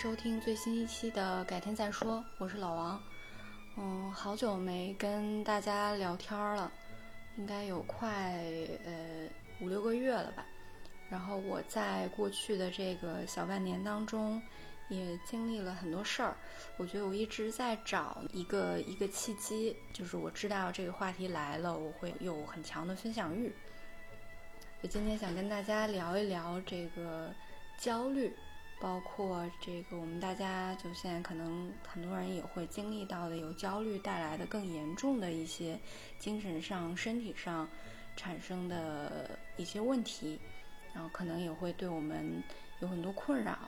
收听最新一期的《改天再说》，我是老王。嗯，好久没跟大家聊天了，应该有快呃五六个月了吧。然后我在过去的这个小半年当中，也经历了很多事儿。我觉得我一直在找一个一个契机，就是我知道这个话题来了，我会有很强的分享欲。我今天想跟大家聊一聊这个焦虑。包括这个，我们大家就现在可能很多人也会经历到的，由焦虑带来的更严重的一些精神上、身体上产生的一些问题，然后可能也会对我们有很多困扰。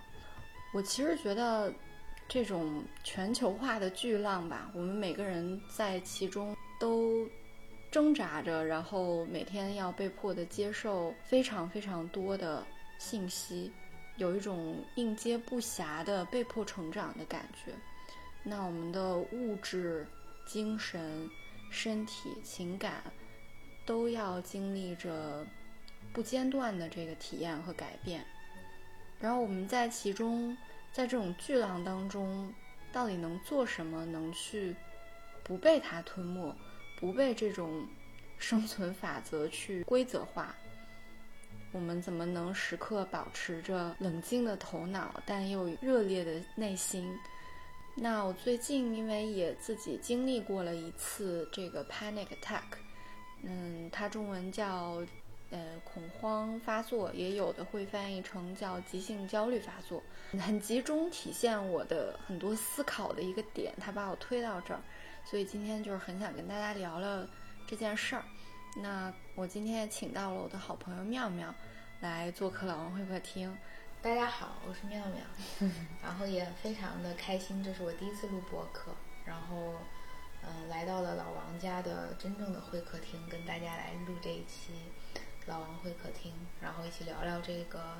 我其实觉得这种全球化的巨浪吧，我们每个人在其中都挣扎着，然后每天要被迫的接受非常非常多的信息。有一种应接不暇的被迫成长的感觉，那我们的物质、精神、身体、情感都要经历着不间断的这个体验和改变。然后我们在其中，在这种巨浪当中，到底能做什么，能去不被它吞没，不被这种生存法则去规则化？我们怎么能时刻保持着冷静的头脑，但又热烈的内心？那我最近因为也自己经历过了一次这个 panic attack，嗯，它中文叫呃恐慌发作，也有的会翻译成叫急性焦虑发作，很集中体现我的很多思考的一个点，它把我推到这儿，所以今天就是很想跟大家聊聊这件事儿。那我今天也请到了我的好朋友妙妙来做客老王会客厅。大家好，我是妙妙，然后也非常的开心，这是我第一次录播客，然后嗯来到了老王家的真正的会客厅，跟大家来录这一期老王会客厅，然后一起聊聊这个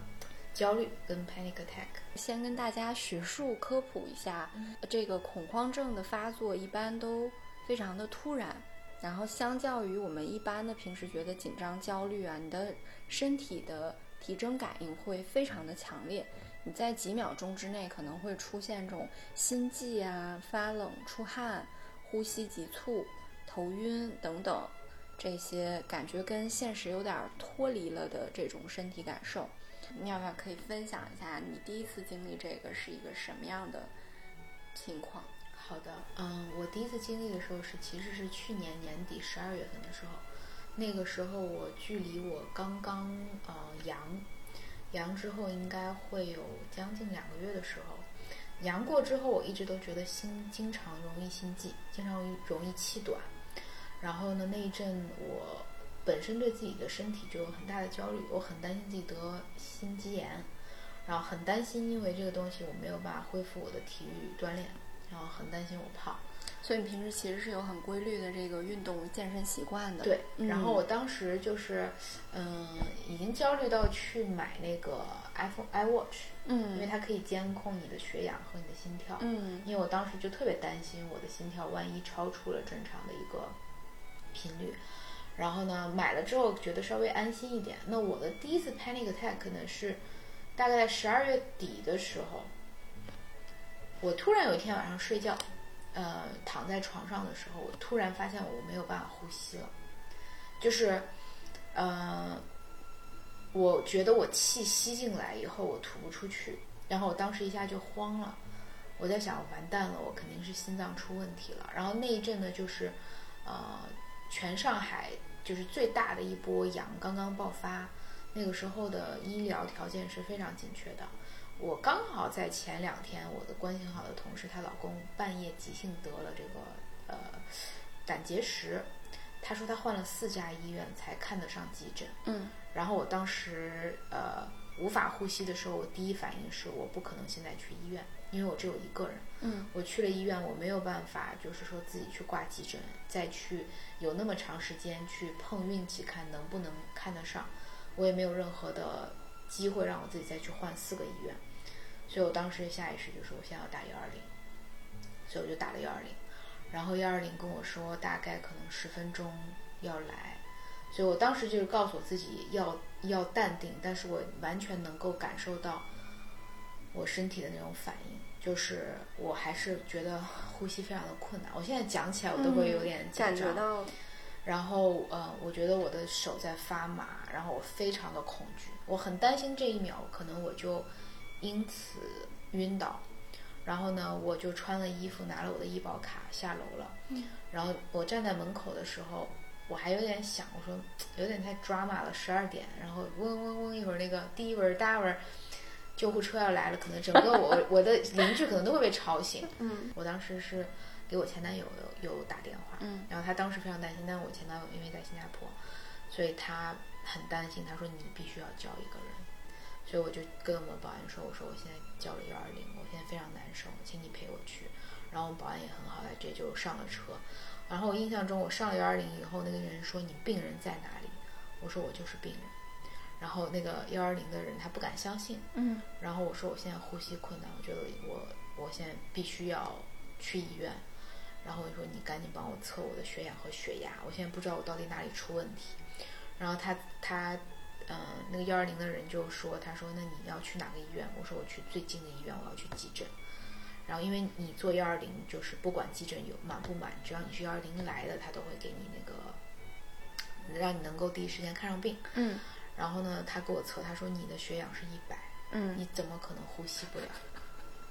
焦虑跟 panic attack。先跟大家学术科普一下，这个恐慌症的发作一般都非常的突然。然后，相较于我们一般的平时觉得紧张、焦虑啊，你的身体的体征感应会非常的强烈。你在几秒钟之内可能会出现这种心悸啊、发冷、出汗、呼吸急促、头晕等等这些感觉跟现实有点脱离了的这种身体感受。妙妙可以分享一下你第一次经历这个是一个什么样的情况？好的，嗯，我第一次经历的时候是，其实是去年年底十二月份的时候，那个时候我距离我刚刚呃阳，阳之后应该会有将近两个月的时候，阳过之后，我一直都觉得心经常容易心悸，经常容易容易气短，然后呢那一阵我本身对自己的身体就有很大的焦虑，我很担心自己得心肌炎，然后很担心因为这个东西我没有办法恢复我的体育锻炼。然后很担心我胖，所以你平时其实是有很规律的这个运动健身习惯的。对，然后我当时就是，嗯，已经焦虑到去买那个 iPhone iWatch，嗯，因为它可以监控你的血氧和你的心跳，嗯，因为我当时就特别担心我的心跳万一超出了正常的一个频率，然后呢，买了之后觉得稍微安心一点。那我的第一次 panic attack 呢是大概十二月底的时候。我突然有一天晚上睡觉，呃，躺在床上的时候，我突然发现我没有办法呼吸了，就是，呃，我觉得我气吸进来以后我吐不出去，然后我当时一下就慌了，我在想完蛋了，我肯定是心脏出问题了。然后那一阵呢，就是，呃，全上海就是最大的一波阳刚刚爆发，那个时候的医疗条件是非常紧缺的。我刚好在前两天，我的关系很好的同事，她老公半夜急性得了这个呃胆结石，她说她换了四家医院才看得上急诊。嗯，然后我当时呃无法呼吸的时候，我第一反应是我不可能现在去医院，因为我只有一个人。嗯，我去了医院，我没有办法就是说自己去挂急诊，再去有那么长时间去碰运气看能不能看得上，我也没有任何的机会让我自己再去换四个医院。所以我当时下意识就说我现在要打幺二零，所以我就打了幺二零，然后幺二零跟我说大概可能十分钟要来，所以我当时就是告诉我自己要要淡定，但是我完全能够感受到我身体的那种反应，就是我还是觉得呼吸非常的困难。我现在讲起来我都会有点紧嗯感张。觉到然后呃，我觉得我的手在发麻，然后我非常的恐惧，我很担心这一秒可能我就因此晕倒。然后呢，我就穿了衣服，拿了我的医保卡下楼了。嗯然后我站在门口的时候，我还有点想，我说有点太 drama 了，十二点，然后嗡嗡嗡，一会儿那个第一轮、大轮救护车要来了，可能整个我 我的邻居可能都会被吵醒。嗯我当时是给我前男友有有打电话，嗯然后他当时非常担心，但是我前男友因为在新加坡，所以他很担心。他说你必须要叫一个人，所以我就跟我们保安说，我说我现在叫了幺二零，我现在非常难受，请你陪我去。然后我们保安也很好，他直接就上了车。然后我印象中，我上了幺二零以后，那个人说你病人在哪里？我说我就是病人。然后那个幺二零的人他不敢相信，嗯然后我说我现在呼吸困难，我觉得我我现在必须要去医院。然后我说你赶紧帮我测我的血氧和血压，我现在不知道我到底哪里出问题。然后他他嗯、呃那个幺二零的人就说他说那你要去哪个医院？我说我去最近的医院，我要去急诊。然后因为你做幺二零就是不管急诊有满不满，只要你是幺二零来的，他都会给你那个让你能够第一时间看上病。嗯然后呢，他给我测，他说你的血氧是一百。嗯你怎么可能呼吸不了？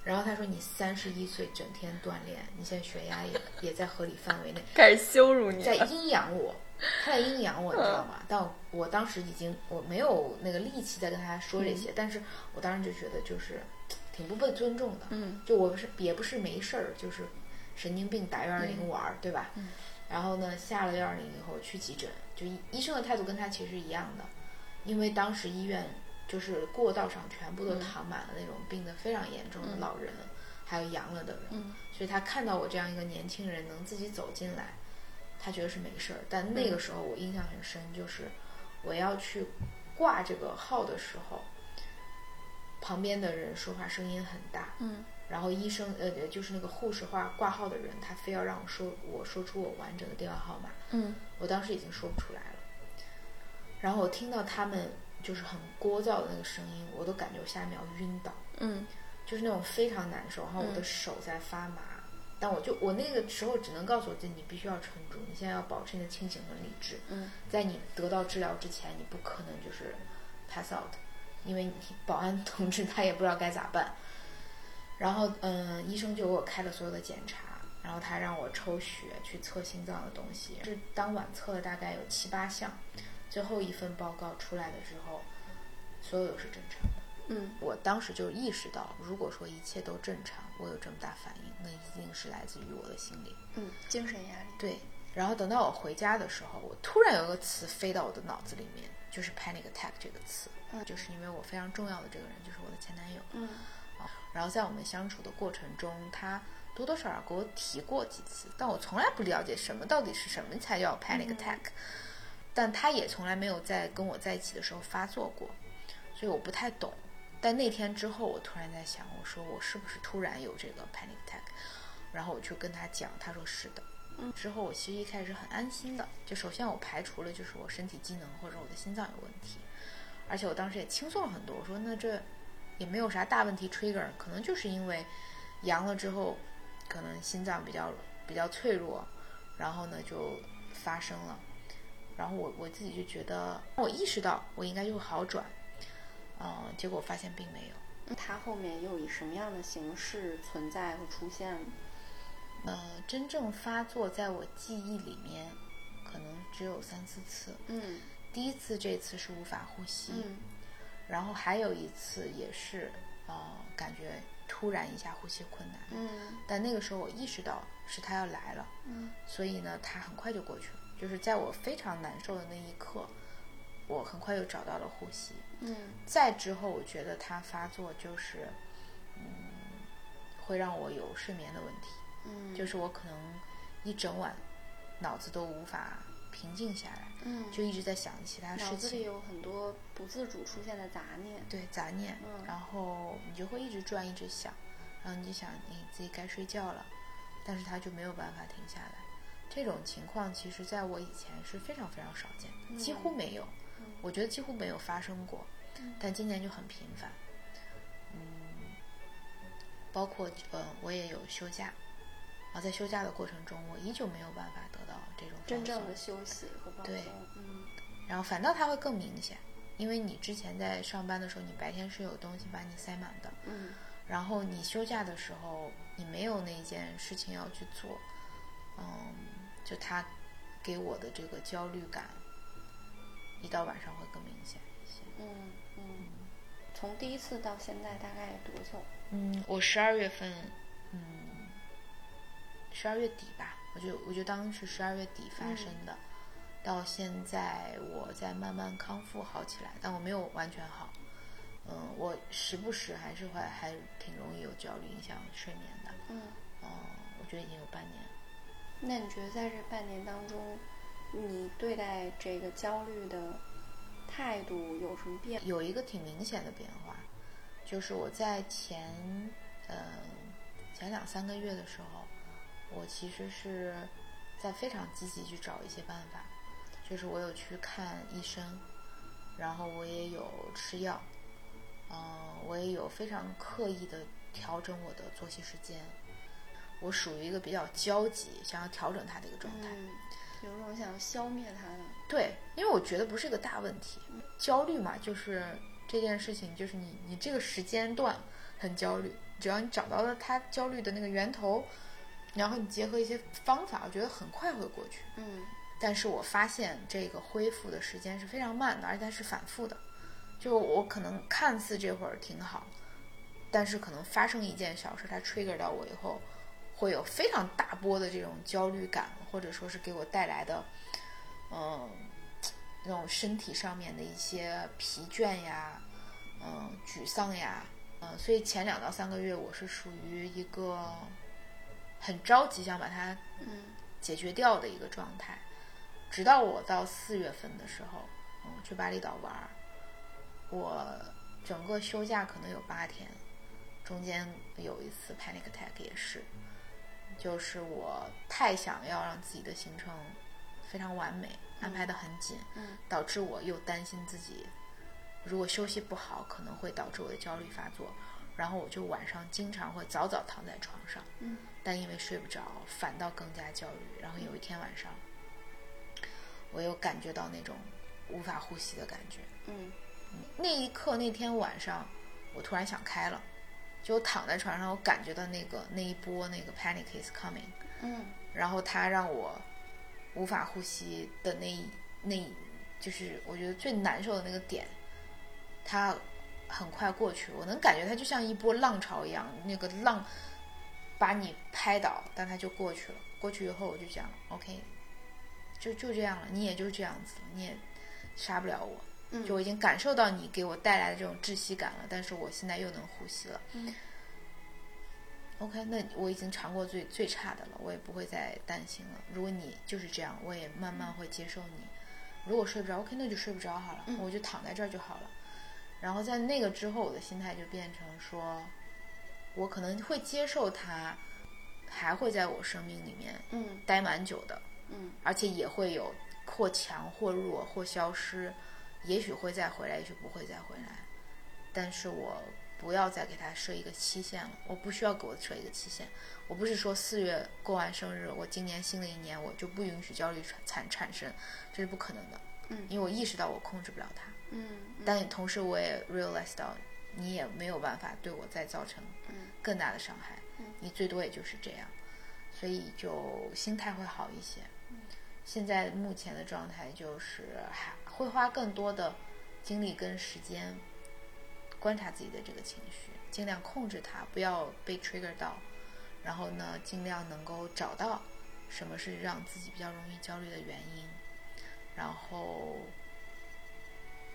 然后他说你三十一岁，整天锻炼，你现在血压也也在合理范围内，开始羞辱你在阴阳我，他在阴阳我，你知道吗？但我我当时已经我没有那个力气再跟他说这些，但是我当时就觉得就是挺不被尊重的，嗯就我不是也不是没事儿，就是神经病打幺二零玩儿，对吧？嗯然后呢，下了幺二零以后去急诊，就医医生的态度跟他其实一样的，因为当时医院就是过道上全部都嗯。躺满了那种病得非常严重的老人，还有阳了的人，嗯。所以他看到我这样一个年轻人能自己走进来，他觉得是没事儿。但那个时候我印象很深，就是我要去挂这个号的时候，旁边的人说话声音很大，嗯。然后医生呃就是那个护士话挂号的人，他非要让我说我说出我完整的电话号码，嗯。我当时已经说不出来了。然后我听到他们就是很聒噪的那个声音，我都感觉我下一秒晕倒。嗯就是那种非常难受，然后我的手在发麻，但我就我那个时候只能告诉我自己，你必须要撑住，你现在要保持你的清醒和理智，嗯在你得到治疗之前，你不可能就是 pass out，因为你保安同志他也不知道该咋办。然后嗯，医生就给我开了所有的检查，然后他让我抽血去测心脏的东西，是当晚测了大概有七八项，最后一份报告出来的时候，所有都是正常的。嗯我当时就意识到，如果说一切都正常，我有这么大反应，那一定是来自于我的心理。嗯，精神压力。对，然后等到我回家的时候，我突然有一个词飞到我的脑子里面，就是 panic attack 这个词，嗯就是因为我非常重要的这个人就是我的前男友，嗯然后在我们相处的过程中，他多多少少给我提过几次，但我从来不了解什么到底是什么才叫 panic attack，、但他也从来没有在跟我在一起的时候发作过，所以我不太懂。但那天之后，我突然在想，我说我是不是突然有这个 panic attack？然后我就跟他讲，他说是的。嗯之后我其实一开始很安心的，就首先我排除了就是我身体机能或者我的心脏有问题，而且我当时也轻松了很多。我说那这也没有啥大问题 trigger，可能就是因为阳了之后，可能心脏比较比较脆弱，然后呢就发生了。然后我我自己就觉得，我意识到我应该就会好转，嗯、结果发现并没有。它后面又以什么样的形式存在和出现呢？呃，真正发作在我记忆里面，可能只有三四次。嗯第一次这次是无法呼吸，嗯然后还有一次也是，呃，感觉突然一下呼吸困难，嗯但那个时候我意识到是他要来了，嗯所以呢，他很快就过去了。就是在我非常难受的那一刻，我很快又找到了呼吸。嗯再之后，我觉得它发作就是，嗯，会让我有睡眠的问题，嗯，就是我可能一整晚脑子都无法平静下来，嗯，就一直在想其他事脑子里。有很多不自主出现的杂念。对杂念，嗯然后你就会一直转，一直想，然后你就想你自己该睡觉了，但是它就没有办法停下来。这种情况其实在我以前是非常非常少见的，几乎没有，我觉得几乎没有发生过，但今年就很频繁。嗯，包括呃，我也有休假，啊，在休假的过程中，我依旧没有办法得到这种真正的休息和放松。对，嗯，然后反倒它会更明显，因为你之前在上班的时候，你白天是有东西把你塞满的，嗯，然后你休假的时候，你没有那件事情要去做，嗯，就他给我的这个焦虑感，一到晚上会更明显一些。嗯嗯，从第一次到现在大概多久？嗯，我十二月份，嗯，十二月底吧，我就我就当是十二月底发生的，到现在我在慢慢康复好起来，但我没有完全好。嗯，我时不时还是会还挺容易有焦虑影响睡眠的。嗯，嗯，我觉得已经有半年。那你觉得在这半年当中，你对待这个焦虑的态度有什么变？有一个挺明显的变化，就是我在前呃前两三个月的时候，我其实是在非常积极去找一些办法，就是我有去看医生，然后我也有吃药，嗯、我也有非常刻意的调整我的作息时间。我属于一个比较焦急，想要调整它的一个状态。嗯，有种想消灭它的。对，因为我觉得不是一个大问题，焦虑嘛，就是这件事情，就是你你这个时间段很焦虑，只要你找到了它焦虑的那个源头，然后你结合一些方法，我觉得很快会过去。嗯但是我发现这个恢复的时间是非常慢的，而且它是反复的。就我可能看似这会儿挺好，但是可能发生一件小事，它 trigger 到我以后，会有非常大波的这种焦虑感，或者说是给我带来的，嗯，那种身体上面的一些疲倦呀，嗯，沮丧呀，嗯，所以前两到三个月我是属于一个很着急想把它嗯。解决掉的一个状态，直到我到四月份的时候，嗯，去巴厘岛玩儿，我整个休假可能有八天，中间有一次 panic attack 也是，就是我太想要让自己的行程非常完美，安排的很紧，嗯导致我又担心自己如果休息不好，可能会导致我的焦虑发作，然后我就晚上经常会早早躺在床上。嗯但因为睡不着，反倒更加焦虑。然后有一天晚上，我又感觉到那种无法呼吸的感觉。嗯那一刻，那天晚上，我突然想开了，就我躺在床上，我感觉到那个那一波那个 panic is coming，嗯然后它让我无法呼吸的那一那就是我觉得最难受的那个点，它很快过去，我能感觉它就像一波浪潮一样，那个浪把你拍倒，但它就过去了。过去以后，我就讲 OK，就就这样了，你也就这样子，你也杀不了我。嗯，就我已经感受到你给我带来的这种窒息感了，但是我现在又能呼吸了。嗯 OK，那我已经尝过最最差的了，我也不会再担心了。如果你就是这样，我也慢慢会接受你。如果睡不着，OK，那就睡不着好了，嗯我就躺在这儿就好了。然后在那个之后，我的心态就变成说，我可能会接受它，还会在我生命里面嗯待蛮久的。嗯而且也会有或强或弱或消失，也许会再回来，也许不会再回来。但是我不要再给他设一个期限了，我不需要给我设一个期限。我不是说四月过完生日，我今年新的一年我就不允许焦虑产产产生，这是不可能的。嗯因为我意识到我控制不了他，嗯但同时我也 realize 到你也没有办法对我再造成嗯更大的伤害，嗯你最多也就是这样，所以就心态会好一些。嗯现在目前的状态就是还会花更多的精力跟时间观察自己的这个情绪，尽量控制它，不要被 trigger 到，然后呢，尽量能够找到什么是让自己比较容易焦虑的原因，然后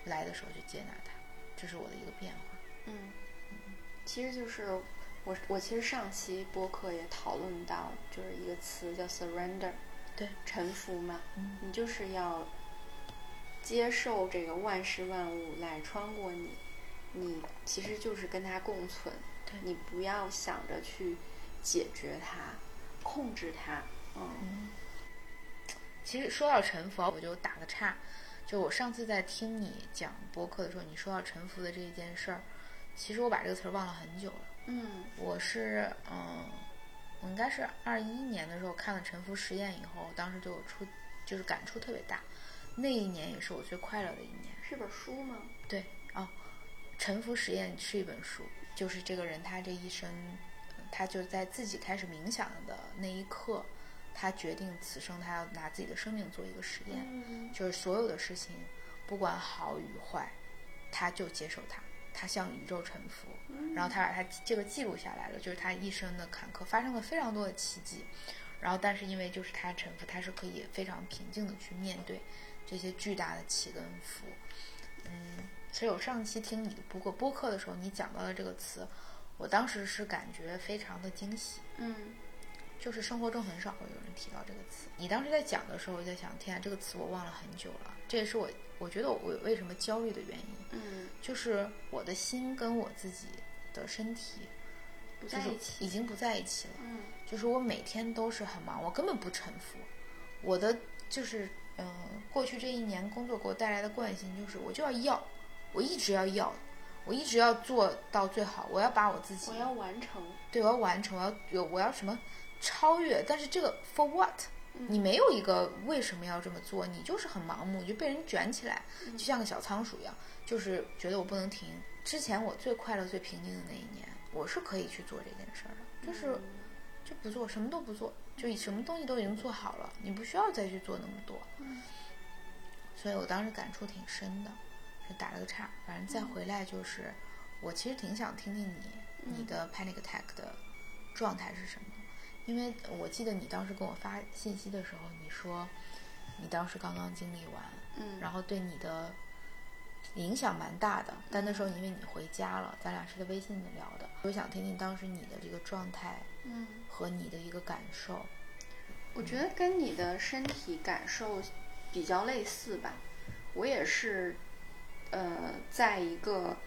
来的时候就接纳它，这是我的一个变化。嗯，其实就是我我其实上期播客也讨论到，就是一个词叫 surrender，对，臣服嘛，嗯。你就是要接受这个万事万物来穿过你，你其实就是跟它共存，对你不要想着去解决它，控制它。嗯，其实说到沉浮，我就打个岔。就我上次在听你讲播客的时候，你说到沉浮的这一件事儿，其实我把这个词儿忘了很久了。嗯，我是嗯，我应该是二一年的时候看了《沉浮实验》以后，当时对我出就是感触特别大。那一年也是我最快乐的一年。是本书吗？对，哦，《沉浮实验》是一本书，就是这个人他这一生，他就在自己开始冥想的那一刻，他决定此生他要拿自己的生命做一个实验，嗯就是所有的事情，不管好与坏，他就接受它，他向宇宙臣服，然后他把他这个记录下来了，就是他一生的坎坷发生了非常多的奇迹，然后但是因为就是他臣服，他是可以非常平静的去面对这些巨大的起跟伏，嗯，其实我上期听你的播客播客的时候，你讲到了这个词，我当时是感觉非常的惊喜，嗯就是生活中很少会有人提到这个词。你当时在讲的时候，我在想，天啊，这个词我忘了很久了。这也是我我觉得我为什么焦虑的原因，嗯，就是我的心跟我自己的身体不就是在一起。已经不在一起了。嗯就是我每天都是很忙，我根本不沉浮。我的就是嗯、过去这一年工作给我带来的惯性就是，我就要要，我一直要要，我一直要做到最好，我要把我自己我要完成。对，我要完成，我要有，我要什么超越？但是这个 for what？你嗯没有一个为什么要这么做，你就是很盲目，你就被人卷起来，就像个小仓鼠一样，就是觉得我不能停。之前我最快乐、最平静的那一年，我是可以去做这件事儿的，就是就不做，什么都不做，就以什么东西都已经做好了，你不需要再去做那么多。嗯所以我当时感触挺深的，就打了个岔。反正再回来就是，我其实挺想听听你你的 panic attack 的状态是什么，因为我记得你当时跟我发信息的时候，你说你当时刚刚经历完，嗯然后对你的影响蛮大的。但那时候因为你回家了，咱俩是在微信里聊的，我想听听当时你的这个状态嗯，和你的一个感受。我觉得跟你的身体感受比较类似吧。我也是，呃，在一个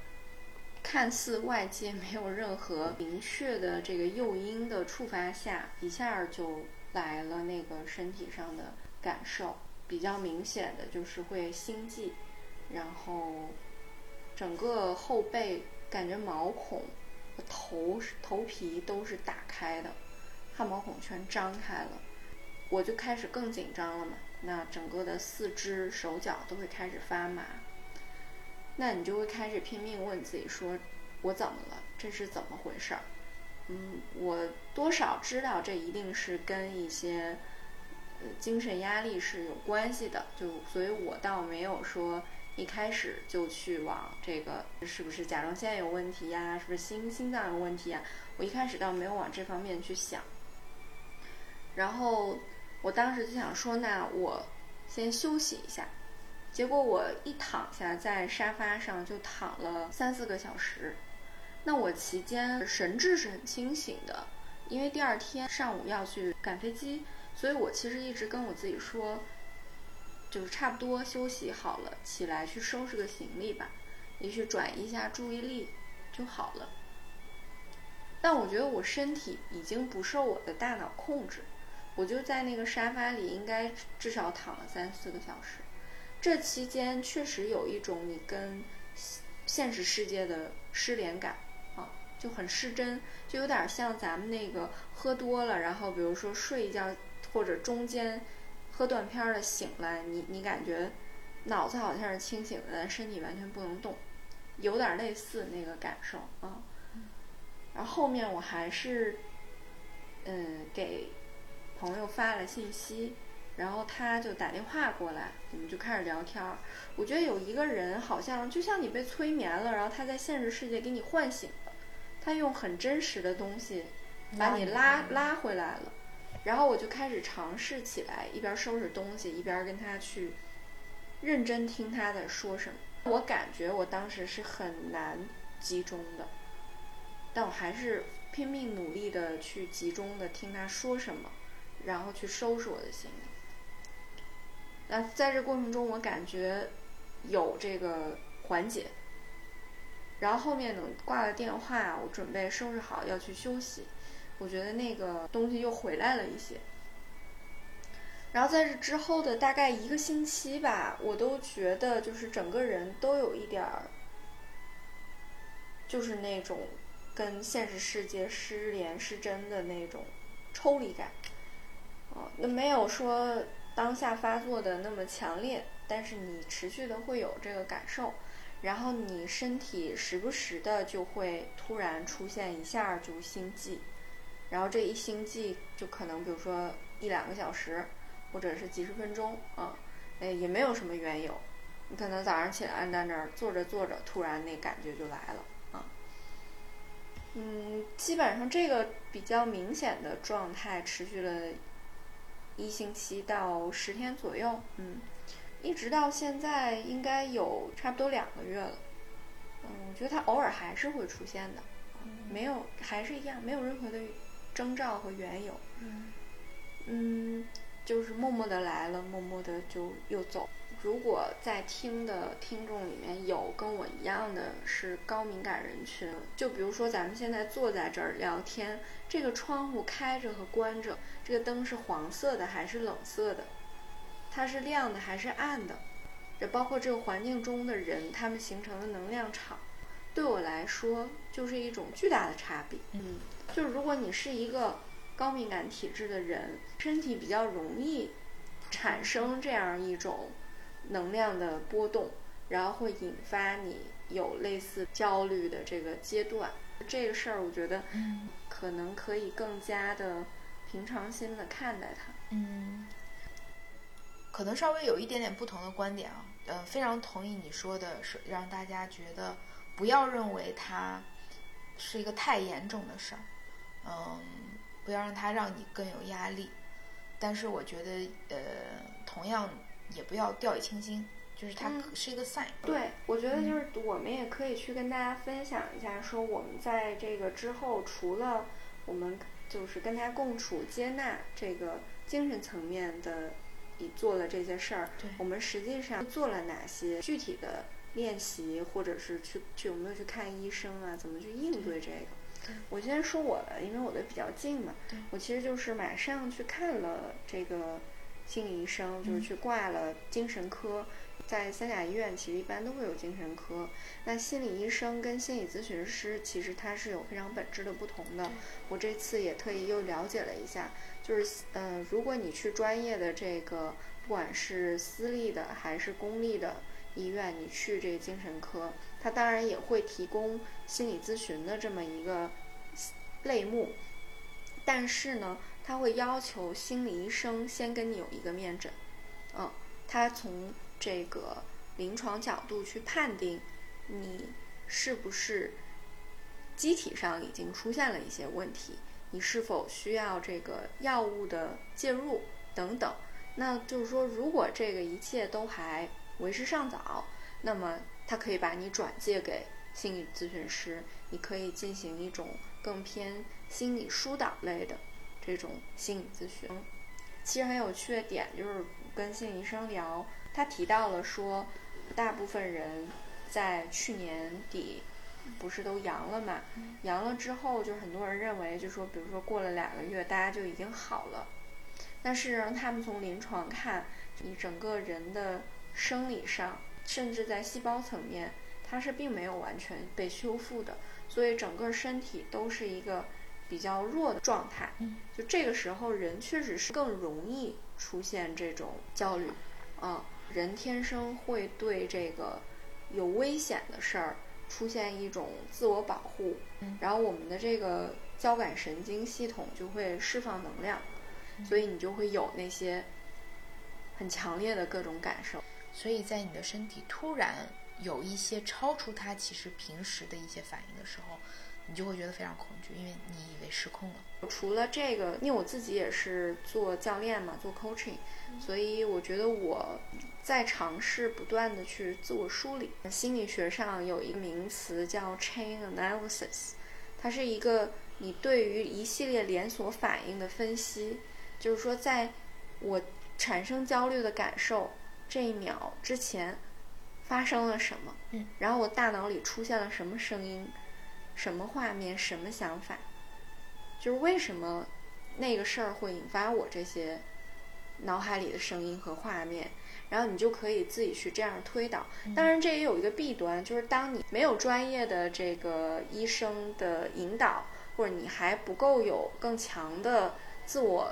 看似外界没有任何明确的这个诱因的触发下，一下就来了那个身体上的感受，比较明显的就是会心悸，然后整个后背感觉毛孔、头头皮都是打开的，汗毛孔全张开了。我就开始更紧张了嘛，那整个的四肢、手脚都会开始发麻，那你就会开始拼命问自己说：“我怎么了？这是怎么回事儿？”嗯，我多少知道这一定是跟一些呃精神压力是有关系的，就所以我倒没有说一开始就去往这个是不是甲状腺有问题呀，是不是心心脏有问题呀，我一开始倒没有往这方面去想。然后我当时就想说，那我先休息一下。结果我一躺下在沙发上就躺了三四个小时。那我期间神志是很清醒的，因为第二天上午要去赶飞机，所以我其实一直跟我自己说，就是差不多休息好了，起来去收拾个行李吧，也许转移一下注意力就好了。但我觉得我身体已经不受我的大脑控制，我就在那个沙发里，应该至少躺了三四个小时。这期间确实有一种你跟现实世界的失联感啊，就很失真，就有点像咱们那个喝多了，然后比如说睡一觉或者中间喝断片儿了醒来，你你感觉脑子好像是清醒的，但身体完全不能动，有点类似那个感受啊。然后后面我还是嗯给朋友发了信息。然后他就打电话过来，我们就开始聊天儿。我觉得有一个人好像就像你被催眠了，然后他在现实世界给你唤醒了，他用很真实的东西把你拉拉回来了。然后我就开始尝试起来，一边收拾东西，一边跟他去认真听他在说什么。我感觉我当时是很难集中的，但我还是拼命努力的去集中的听他说什么，然后去收拾我的行李。那在这过程中，我感觉有这个缓解。然后后面等挂了电话，我准备收拾好要去休息。我觉得那个东西又回来了一些。然后在这之后的大概一个星期吧，我都觉得就是整个人都有一点儿，就是那种跟现实世界失联失真的那种抽离感。哦，那没有说当下发作的那么强烈，但是你持续的会有这个感受，然后你身体时不时的就会突然出现一下就心悸，然后这一心悸就可能比如说一两个小时。或者是几十分钟啊，哎，也没有什么缘由。你可能早上起来在那儿坐着坐着，突然那感觉就来了啊。嗯，基本上这个比较明显的状态持续了一星期到十天左右，嗯，一直到现在应该有差不多两个月了。嗯，我觉得它偶尔还是会出现的，没有，还是一样，没有任何的征兆和缘由。嗯。嗯就是默默的来了，默默的就又走。如果在听的听众里面有跟我一样的是高敏感人群，就比如说咱们现在坐在这儿聊天，这个窗户开着和关着，这个灯是黄色的还是冷色的，它是亮的还是暗的，也包括这个环境中的人，他们形成的能量场，对我来说就是一种巨大的差别。嗯，就是如果你是一个。高敏感体质的人，身体比较容易产生这样一种能量的波动，然后会引发你有类似焦虑的这个阶段。这个事儿，我觉得可能可以更加的平常心的看待它。嗯，可能稍微有一点点不同的观点啊。呃，非常同意你说的，是让大家觉得不要认为它是一个太严重的事儿。嗯。不要让它让你更有压力，但是我觉得，呃，同样也不要掉以轻心，就是它是一个 sign。对，我觉得就是我们也可以去跟大家分享一下，说我们在这个之后，除了我们就是跟他共处、接纳这个精神层面的，你做了这些事儿，我们实际上做了哪些具体的练习，或者是去去有没有去看医生啊？怎么去应对这个？我先说我的，因为我的比较近嘛。我其实就是马上去看了这个心理医生，就是去挂了精神科。在三甲医院其实一般都会有精神科。那心理医生跟心理咨询师其实它是有非常本质的不同的。我这次也特意又了解了一下，就是嗯，如果你去专业的这个，不管是私立的还是公立的医院，你去这个精神科。他当然也会提供心理咨询的这么一个类目，但是呢，他会要求心理医生先跟你有一个面诊，嗯，他从这个临床角度去判定你是不是机体上已经出现了一些问题，你是否需要这个药物的介入等等。那就是说，如果这个一切都还为时尚早，那么。他可以把你转介给心理咨询师，你可以进行一种更偏心理疏导类的这种心理咨询。其实很有趣的点就是跟心理医生聊，他提到了说，大部分人在去年底不是都阳了嘛？阳了之后，就很多人认为，就说比如说过了两个月，大家就已经好了。但是让他们从临床看，你整个人的生理上。甚至在细胞层面，它是并没有完全被修复的，所以整个身体都是一个比较弱的状态。就这个时候，人确实是更容易出现这种焦虑。啊，人天生会对这个有危险的事儿出现一种自我保护，然后我们的这个交感神经系统就会释放能量，所以你就会有那些很强烈的各种感受。所以在你的身体突然有一些超出它其实平时的一些反应的时候，你就会觉得非常恐惧，因为你以为失控了。除了这个，因为我自己也是做教练嘛，做 coaching，所以我觉得我在尝试不断的去自我梳理。心理学上有一个名词叫 chain analysis，它是一个你对于一系列连锁反应的分析，就是说在我产生焦虑的感受。这一秒之前发生了什么？嗯，然后我大脑里出现了什么声音、什么画面、什么想法？就是为什么那个事儿会引发我这些脑海里的声音和画面，然后你就可以自己去这样推导。当然，这也有一个弊端，就是当你没有专业的这个医生的引导，或者你还不够有更强的自我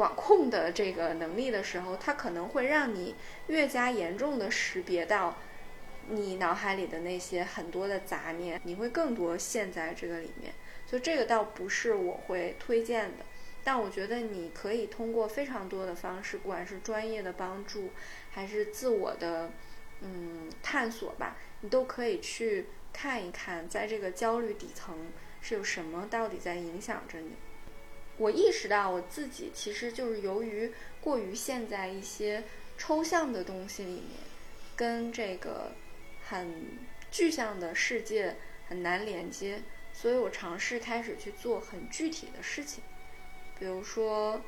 管控的这个能力的时候，它可能会让你越加严重的识别到你脑海里的那些很多的杂念，你会更多陷在这个里面。所以这个倒不是我会推荐的。但我觉得你可以通过非常多的方式，不管是专业的帮助，还是自我的嗯探索吧，你都可以去看一看，在这个焦虑底层是有什么到底在影响着你。我意识到我自己其实就是由于过于陷在一些抽象的东西里面，跟这个很具象的世界很难连接，所以我尝试开始去做很具体的事情。比如说，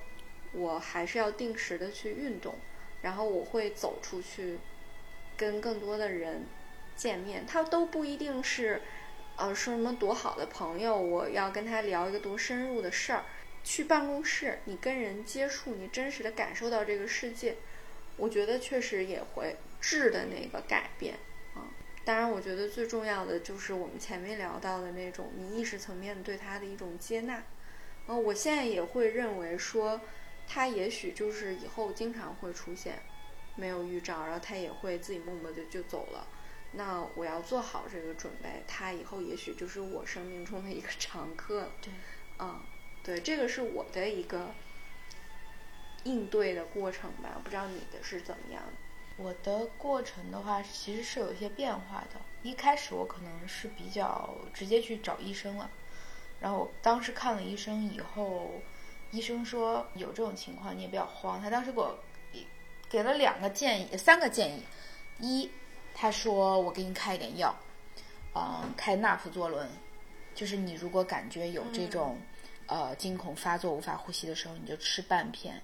我还是要定时的去运动，然后我会走出去，跟更多的人见面。他都不一定是，呃，说什么多好的朋友，我要跟他聊一个多深入的事儿。去办公室，你跟人接触，你真实的感受到这个世界，我觉得确实也会质的那个改变啊。当然，我觉得最重要的就是我们前面聊到的那种你意识层面对他的一种接纳。呃，我现在也会认为说，他也许就是以后经常会出现，没有预兆，然后他也会自己默默的就走了。那我要做好这个准备，他以后也许就是我生命中的一个常客。对，嗯，对，这个是我的一个应对的过程吧，我不知道你的是怎么样的？我的过程的话，其实是有一些变化的。一开始我可能是比较直接去找医生了。然后我当时看了医生以后，医生说有这种情况你也不要慌。他当时给我给了两个建议，三个建议。一，他说我给你开一点药，嗯，开纳普唑仑，就是你如果感觉有这种呃惊恐发作、无法呼吸的时候，你就吃半片，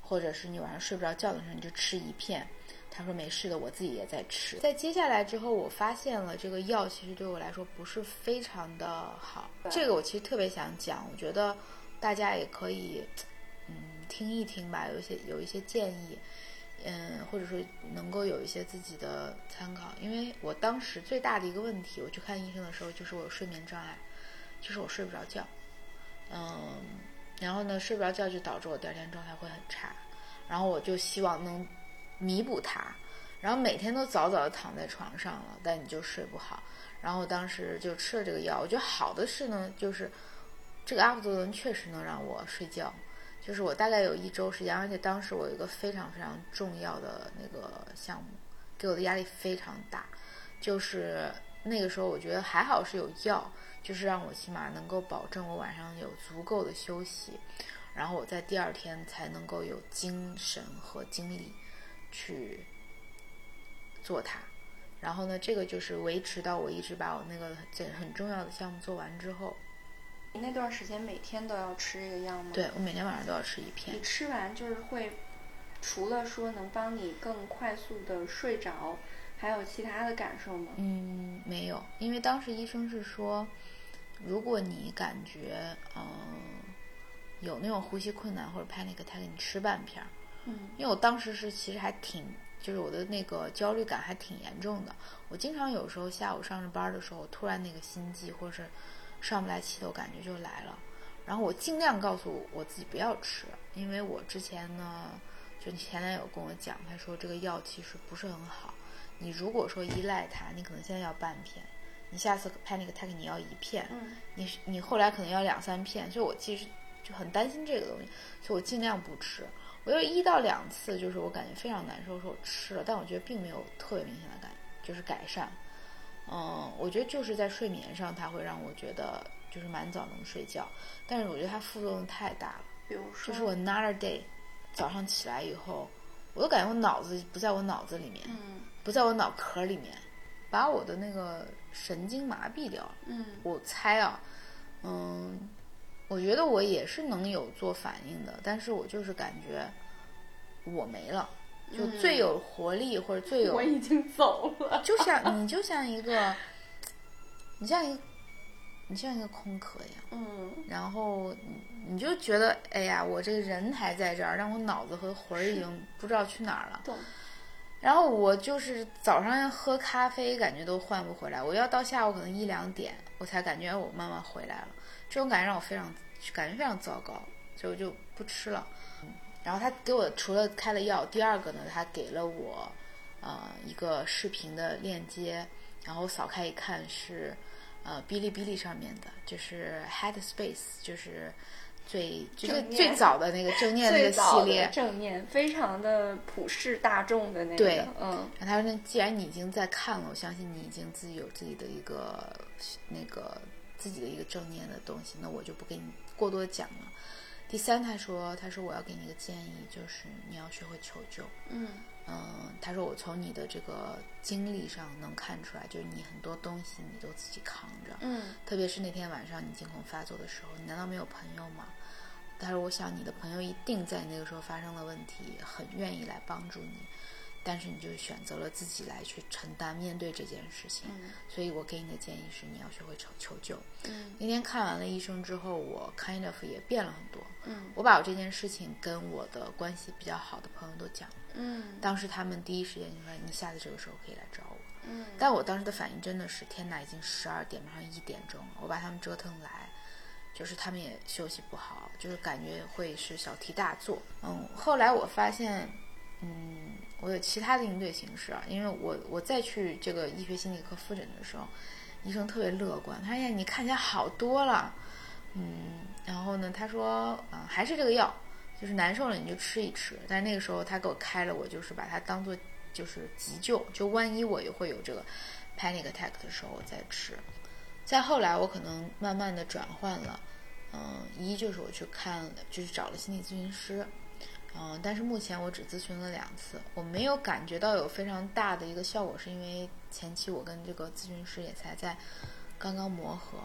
或者是你晚上睡不着觉的时候，你就吃一片。他说没事的，我自己也在吃。在接下来之后，我发现了这个药其实对我来说不是非常的好。这个我其实特别想讲，我觉得大家也可以嗯听一听吧，有一些有一些建议，嗯，或者说能够有一些自己的参考。因为我当时最大的一个问题，我去看医生的时候就是我有睡眠障碍，就是我睡不着觉，嗯，然后呢睡不着觉就导致我第二天状态会很差，然后我就希望能。弥补它，然后每天都早早的躺在床上了，但你就睡不好。然后当时就吃了这个药，我觉得好的是呢，就是这个阿普唑仑确实能让我睡觉。就是我大概有一周时间，而且当时我有一个非常非常重要的那个项目，给我的压力非常大。就是那个时候我觉得还好是有药，就是让我起码能够保证我晚上有足够的休息，然后我在第二天才能够有精神和精力。去做它，然后呢，这个就是维持到我一直把我那个很很重要的项目做完之后。你那段时间每天都要吃这个药吗？对，我每天晚上都要吃一片。你吃完就是会，除了说能帮你更快速的睡着，还有其他的感受吗？嗯，没有，因为当时医生是说，如果你感觉嗯有那种呼吸困难或者 panic，他给你吃半片儿。嗯，因为我当时是其实还挺，就是我的那个焦虑感还挺严重的。我经常有时候下午上着班的时候，突然那个心悸或者是上不来气头，感觉就来了。然后我尽量告诉我自己不要吃，因为我之前呢，就前男友跟我讲，他说这个药其实不是很好。你如果说依赖它，你可能现在要半片，你下次 panic attack 你要一片，你你后来可能要两三片。所以我其实就很担心这个东西，所以我尽量不吃。我有一到两次，就是我感觉非常难受，说我吃了，但我觉得并没有特别明显的感，就是改善。嗯，我觉得就是在睡眠上，它会让我觉得就是蛮早能睡觉，但是我觉得它副作用太大了。比如说，就是我 another day 早上起来以后，我都感觉我脑子不在我脑子里面，不在我脑壳里面，把我的那个神经麻痹掉了。嗯，我猜啊，嗯。我觉得我也是能有做反应的，但是我就是感觉我没了，就最有活力或者最有我已经走了，就像你就像一个，你像一你像一个空壳一样。嗯，然后你你就觉得，哎呀，我这个人还在这儿，让我脑子和魂儿已经不知道去哪儿了。然后我就是早上要喝咖啡，感觉都换不回来。我要到下午可能一两点，我才感觉我慢慢回来了。这种感觉让我非常感觉非常糟糕，所以我就不吃了。然后他给我除了开了药，第二个呢，他给了我呃一个视频的链接，然后扫开一看是呃哔哩哔哩上面的，就是 Headspace，就是最就是最早的那个正念那个系列，正念非常的普世大众的那个，对，嗯。然后他说：“那既然你已经在看了，我相信你已经自己有自己的一个那个自己的一个正念的东西，那我就不给你过多讲了。”第三，他说：“他说我要给你一个建议，就是你要学会求救。”嗯嗯，他说我从你的这个经历上能看出来，就是你很多东西你都自己扛着。嗯，特别是那天晚上你惊恐发作的时候，你难道没有朋友吗？他说：“我想你的朋友一定在那个时候发生了问题，很愿意来帮助你。”但是你就选择了自己来去承担面对这件事情，所以我给你的建议是你要学会求求救。嗯，那天看完了医生之后，我 kind of 也变了很多。嗯，我把我这件事情跟我的关系比较好的朋友都讲了。嗯，当时他们第一时间就说你下次这个时候可以来找我。嗯，但我当时的反应真的是天哪，已经十二点马上一点钟了，我把他们折腾来，就是他们也休息不好，就是感觉会是小题大做。嗯，后来我发现。嗯，我有其他的应对形式啊，因为我我再去这个医学心理科复诊的时候，医生特别乐观，他说：“哎，你看起来好多了。”嗯，然后呢，他说：“啊，还是这个药，就是难受了你就吃一吃。”但是那个时候他给我开了，我就是把它当做就是急救，就万一我也会有这个 panic attack 的时候我再吃。再后来我可能慢慢的转换了，嗯，一就是我去看，就是找了心理咨询师。嗯，但是目前我只咨询了两次，我没有感觉到有非常大的一个效果，是因为前期我跟这个咨询师也才在刚刚磨合。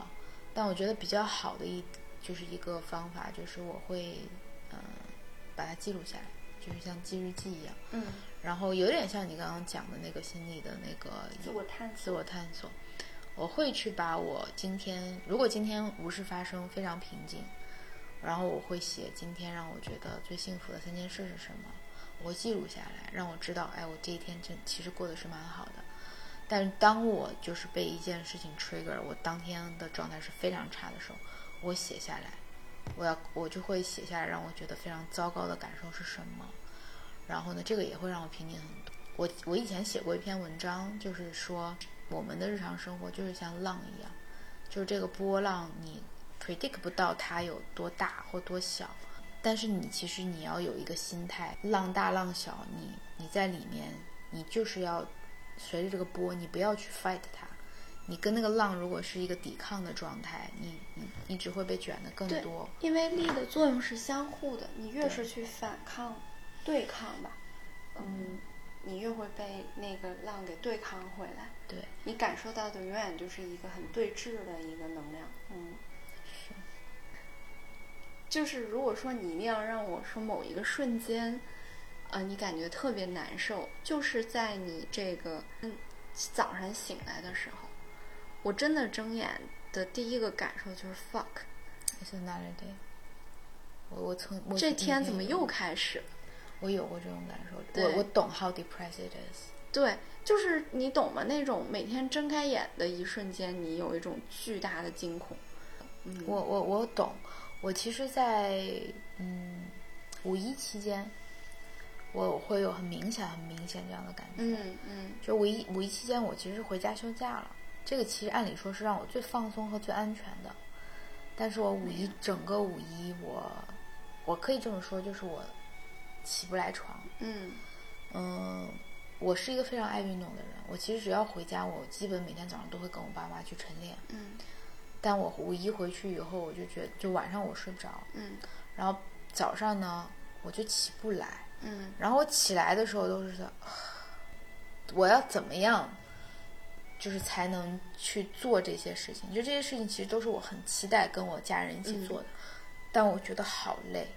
但我觉得比较好的一就是一个方法，就是我会嗯把它记录下来，就是像记日记一样。嗯。然后有点像你刚刚讲的那个心理的那个自我探索自我探索，我会去把我今天如果今天无事发生，非常平静。然后我会写今天让我觉得最幸福的三件事是什么，我会记录下来，让我知道，哎，我这一天真其实过得是蛮好的。但是当我就是被一件事情 trigger，我当天的状态是非常差的时候，我写下来，我要我就会写下来，让我觉得非常糟糕的感受是什么。然后呢，这个也会让我平静很多。我我以前写过一篇文章，就是说我们的日常生活就是像浪一样，就是这个波浪你。Predict 不到它有多大或多小，但是你其实你要有一个心态，浪大浪小，你你在里面，你就是要随着这个波，你不要去 fight 它，你跟那个浪如果是一个抵抗的状态，你你你只会被卷得更多。因为力的作用是相互的，你越是去反抗、对抗吧，嗯，你越会被那个浪给对抗回来。对，你感受到的永远就是一个很对峙的一个能量，嗯。就是如果说你一定要让我说某一个瞬间，呃，你感觉特别难受，就是在你这个嗯早上醒来的时候，我真的睁眼的第一个感受就是 fuck。It's another day。我我曾这天怎么又开始？我有过这种感受，我我懂 how depressed it is。对，就是你懂吗？那种每天睁开眼的一瞬间，你有一种巨大的惊恐。嗯，我我我懂。我其实，在嗯五一期间，我会有很明显、很明显这样的感觉。嗯嗯。就五一五一期间，我其实回家休假了。这个其实按理说是让我最放松和最安全的。但是我五一整个五一，我我可以这么说，就是我起不来床。嗯嗯，我是一个非常爱运动的人。我其实只要回家，我基本每天早上都会跟我爸妈去晨练。嗯。但我五一回去以后，我就觉得，就晚上我睡不着，嗯，然后早上呢，我就起不来，嗯，然后我起来的时候都是，我要怎么样，就是才能去做这些事情？就这些事情其实都是我很期待跟我家人一起做的，但我觉得好累，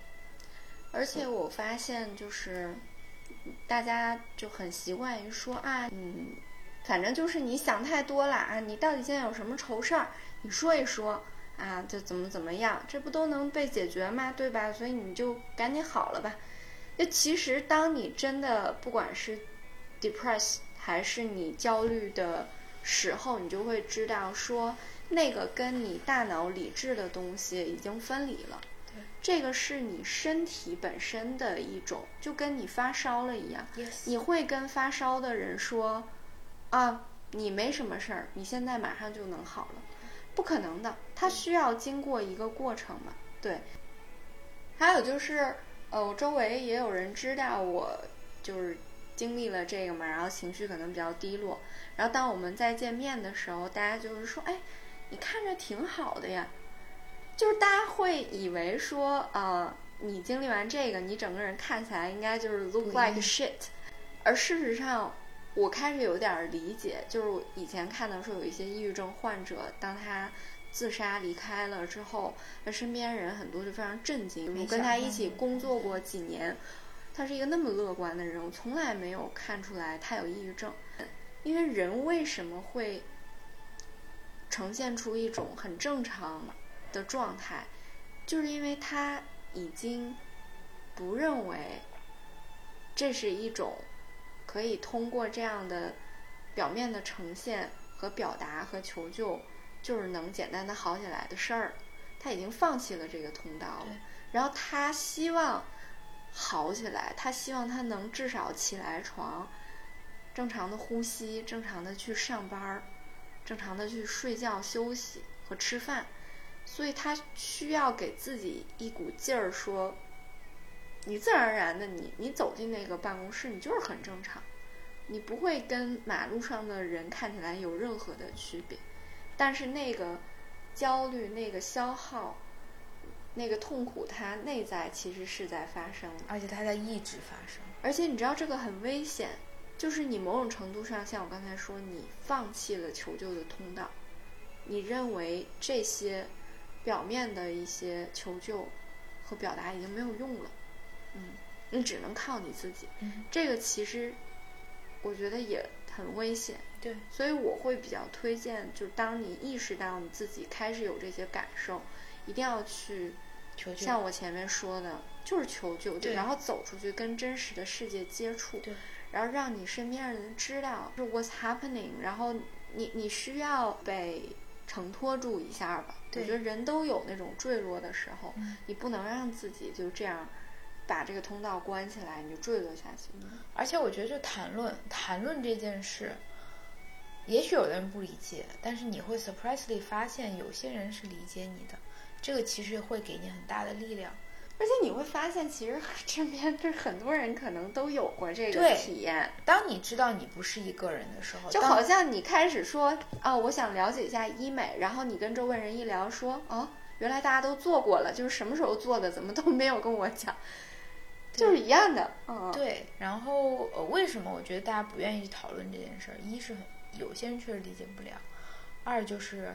而且我发现就是大家就很习惯于说啊，嗯。反正就是你想太多了啊！你到底现在有什么愁事儿？你说一说啊，就怎么怎么样，这不都能被解决吗？对吧？所以你就赶紧好了吧。那其实当你真的不管是 depress 还是你焦虑的时候，你就会知道说那个跟你大脑理智的东西已经分离了。对，这个是你身体本身的一种，就跟你发烧了一样。Yes 你会跟发烧的人说啊，你没什么事儿，你现在马上就能好了，不可能的，它需要经过一个过程嘛。对。还有就是，呃，我周围也有人知道我就是经历了这个嘛，然后情绪可能比较低落。然后当我们再见面的时候，大家就是说，哎，你看着挺好的呀。就是大家会以为说，呃，你经历完这个，你整个人看起来应该就是 look like shit，而事实上，我开始有点儿理解，就是我以前看到说有一些抑郁症患者，当他自杀离开了之后，他身边人很多就非常震惊。我跟他一起工作过几年，他是一个那么乐观的人，我从来没有看出来他有抑郁症。因为人为什么会呈现出一种很正常的状态，就是因为他已经不认为这是一种可以通过这样的表面的呈现和表达和求救，就是能简单的好起来的事儿。他已经放弃了这个通道了，然后他希望好起来，他希望他能至少起来床，正常的呼吸，正常的去上班儿，正常的去睡觉、休息和吃饭，所以他需要给自己一股劲儿，说，你自然而然的，你你走进那个办公室，你就是很正常，你不会跟马路上的人看起来有任何的区别，但是那个焦虑、那个消耗、那个痛苦，它内在其实是在发生。而且它在一直发生。而且你知道这个很危险，就是你某种程度上，像我刚才说，你放弃了求救的通道，你认为这些表面的一些求救和表达已经没有用了，嗯，你只能靠你自己。嗯，这个其实我觉得也很危险，对，所以我会比较推荐，就是当你意识到你自己开始有这些感受，一定要去求救。像我前面说的，就是求救，对然后走出去跟真实的世界接触，对，然后让你身边的人知道是 what's happening，然后你你需要被承托住一下吧。我觉得人都有那种坠落的时候，嗯你不能让自己就这样把这个通道关起来，你就坠落下去。而且我觉得，就谈论谈论这件事，也许有的人不理解，但是你会 surprisingly 发现有些人是理解你的，这个其实会给你很大的力量。而且你会发现，其实 身边是很多人可能都有过这个体验。当你知道你不是一个人的时候，就好像你开始说啊，我想了解一下医美，然后你跟周围人一聊说，哦，原来大家都做过了，就是什么时候做的，怎么都没有跟我讲，就是一样的，嗯，对，然后呃，为什么我觉得大家不愿意去讨论这件事儿？一是很有些人确实理解不了，二就是，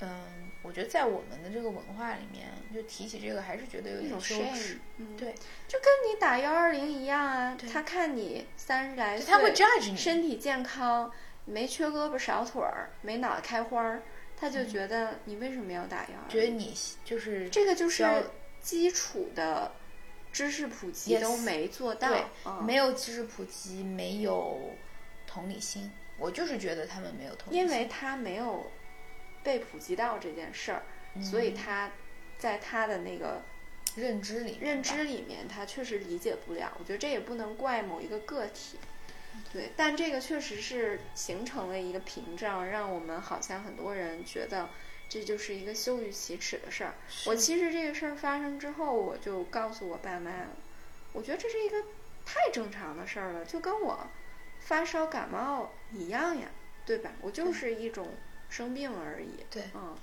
嗯，我觉得在我们的这个文化里面，就提起这个还是觉得有点一种羞耻。嗯，对，就跟你打幺二零一样啊，他看你三十来岁，他会 judge 你，身体健康，没缺胳膊少腿儿，没脑袋开花儿，他就觉得你为什么要打幺二？觉得你就是这个就是基础的知识普及都没做到，对嗯。没有知识普及，没有同理心。我就是觉得他们没有同理心，因为他没有被普及到这件事儿，所以他在他的那个认知里认知里面，他确实理解不了。我觉得这也不能怪某一个个体，对，但这个确实是形成了一个屏障，让我们好像很多人觉得这就是一个羞于启齿的事儿。我其实这个事儿发生之后，我就告诉我爸妈，我觉得这是一个太正常的事儿了，就跟我发烧感冒一样呀，对吧？我就是一种生病而已。对嗯，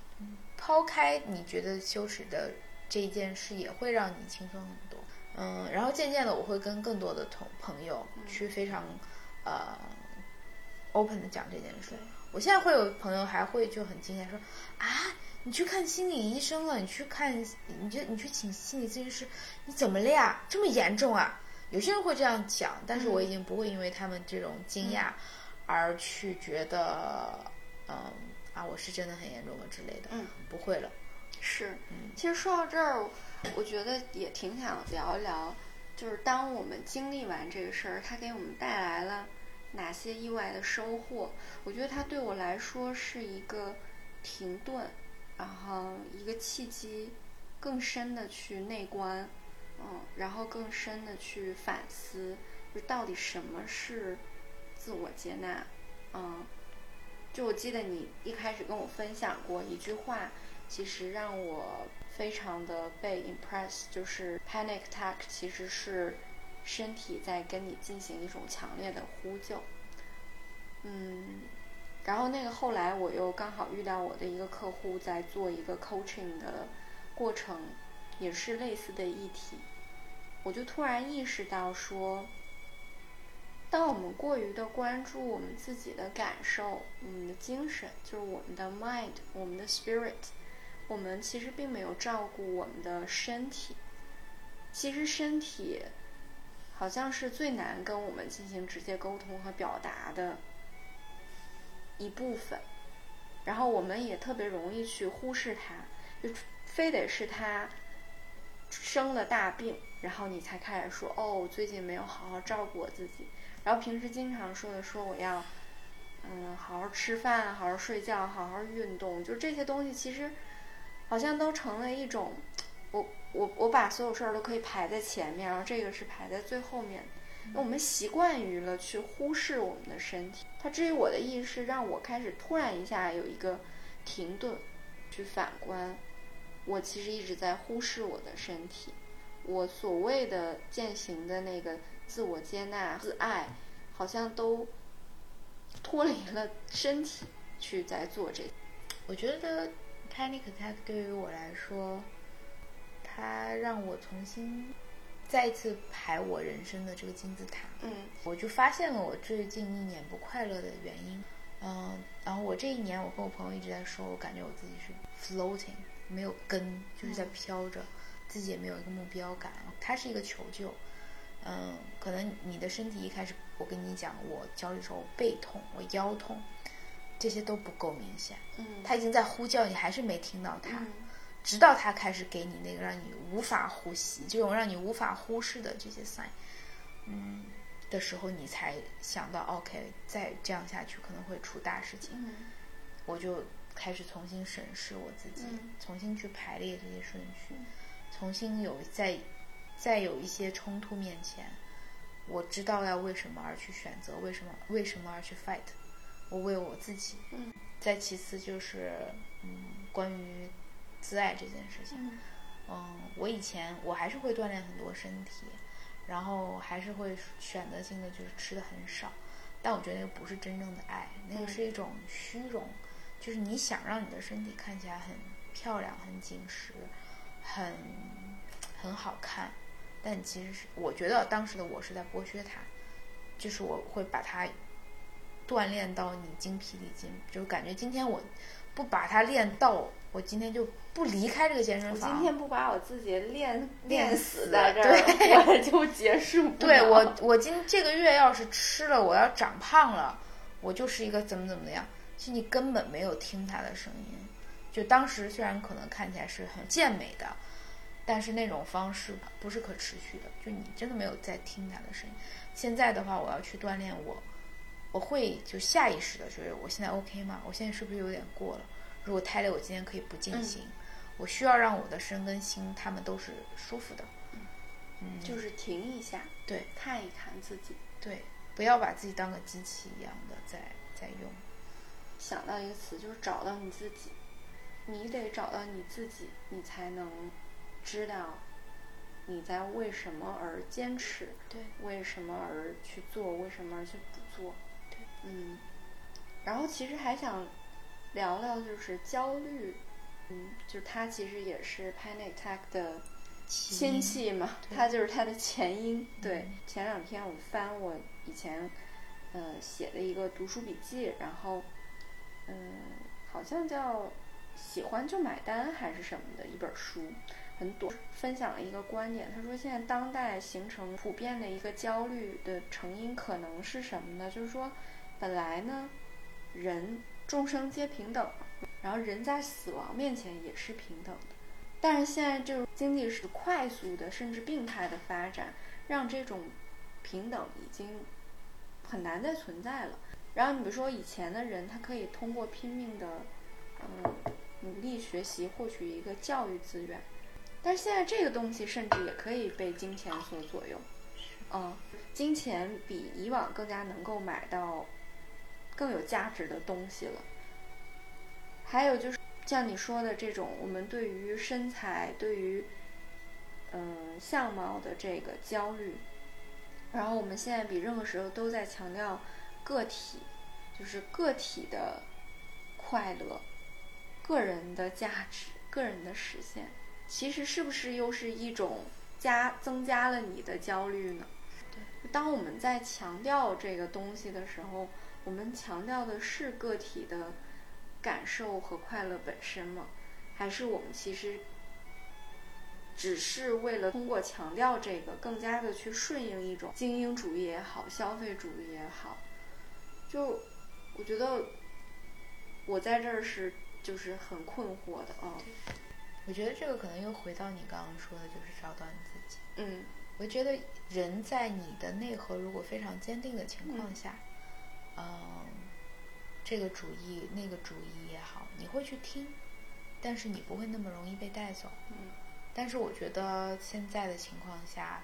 抛开你觉得羞耻的这一件事，也会让你轻松很多。嗯，然后渐渐的，我会跟更多的同朋友去非常呃 open 的讲这件事。我现在会有朋友还会就很惊讶说啊，你去看心理医生了，你去看，你就你去请心理咨询师，你怎么了呀？这么严重啊？有些人会这样讲，但是我已经不会因为他们这种惊讶而去觉得，嗯啊，我是真的很严重了之类的。嗯，不会了。是，其实说到这儿，我觉得也挺想聊一聊，就是当我们经历完这个事儿，它给我们带来了哪些意外的收获？我觉得它对我来说是一个停顿，然后一个契机，更深的去内观，嗯，然后更深的去反思，就到底什么是自我接纳？嗯，就我记得你一开始跟我分享过一句话。其实让我非常的被 impress，就是 panic attack 其实是身体在跟你进行一种强烈的呼救。嗯，然后那个后来我又刚好遇到我的一个客户在做一个 coaching 的过程，也是类似的议题，我就突然意识到说，当我们过于的关注我们自己的感受，我们的精神，就是我们的 mind，我们的 spirit。我们其实并没有照顾我们的身体，其实身体好像是最难跟我们进行直接沟通和表达的一部分，然后我们也特别容易去忽视它，就非得是它生了大病，然后你才开始说哦，我最近没有好好照顾我自己，然后平时经常说的说我要嗯好好吃饭，好好睡觉，好好运动，就这些东西其实。好像都成了一种，我我我把所有事儿都可以排在前面，然后这个是排在最后面。那我们习惯于了去忽视我们的身体。它至于我的意识，让我开始突然一下有一个停顿，去反观，我其实一直在忽视我的身体。我所谓的践行的那个自我接纳、自爱，好像都脱离了身体去在做这。我觉得。Panic attack 对于我来说，它让我重新再一次排我人生的这个金字塔。嗯，我就发现了我最近一年不快乐的原因。嗯，然后我这一年，我跟我朋友一直在说，我感觉我自己是 floating，没有根，就是在飘着，自己也没有一个目标感。它是一个求救。嗯，可能你的身体一开始，我跟你讲，我焦虑时候背痛，我腰痛。这些都不够明显，嗯，他已经在呼叫，你还是没听到他，直到他开始给你那个让你无法呼吸，这种让你无法忽视的这些 sign，嗯的时候，你才想到，OK，再这样下去可能会出大事情，嗯，我就开始重新审视我自己，重新去排列这些顺序，重新有在在有一些冲突面前，我知道要为什么而去选择，为什么为什么而去 fight。我为我自己，嗯，再其次就是，嗯，关于自爱这件事情，嗯，我以前我还是会锻炼很多身体，然后还是会选择性的就是吃的很少，但我觉得那个不是真正的爱，那个是一种虚荣，就是你想让你的身体看起来很漂亮、很紧实、很很好看，但其实是我觉得当时的我是在剥削它，就是我会把它。锻炼到你精疲力尽，就感觉今天我不把它练到，我今天就不离开这个健身房。我今天不把我自己练练死在这儿，我就结束。对我，我今这个月要是吃了，我要长胖了，我就是一个怎么怎么样。其实你根本没有听他的声音。就当时虽然可能看起来是很健美的，但是那种方式不是可持续的。就你真的没有在听他的声音。现在的话，我要去锻炼我。我会就下意识的觉得我现在 OK 吗？我现在是不是有点过了？如果太累，我今天可以不进行。我需要让我的身跟心他们都是舒服的。嗯，就是停一下，对，看一看自己，对，不要把自己当个机器一样的在在用。想到一个词，就是找到你自己。你得找到你自己，你才能知道你在为什么而坚持，对，为什么而去做，为什么而去不做。嗯，然后其实还想聊聊，就是焦虑，嗯，就是它其实也是 panic attack 的亲戚嘛，它就是它的前因。对，前两天我翻我以前呃写的一个读书笔记，然后嗯，好像叫喜欢就买单还是什么的一本书，很短，分享了一个观点，他说现在当代形成普遍的一个焦虑的成因可能是什么呢？就是说。本来呢，人众生皆平等，然后人在死亡面前也是平等的。但是现在这种经济是快速的，甚至病态的发展，让这种平等已经很难再存在了。然后你比如说以前的人，他可以通过拼命的，嗯，努力学习获取一个教育资源，但是现在这个东西甚至也可以被金钱所左右。嗯，金钱比以往更加能够买到更有价值的东西了。还有就是像你说的这种，我们对于身材、对于嗯相貌的这个焦虑，然后我们现在比任何时候都在强调个体，就是个体的快乐、个人的价值、个人的实现。其实是不是又是一种加增加了你的焦虑呢？当我们在强调这个东西的时候，我们强调的是个体的感受和快乐本身吗？还是我们其实只是为了通过强调这个，更加的去顺应一种精英主义也好，消费主义也好？就我觉得我在这儿是就是很困惑的啊。我觉得这个可能又回到你刚刚说的，就是找到你自己。嗯。我觉得人在你的内核如果非常坚定的情况下，嗯，这个主意那个主意也好，你会去听，但是你不会那么容易被带走。嗯。但是我觉得现在的情况下，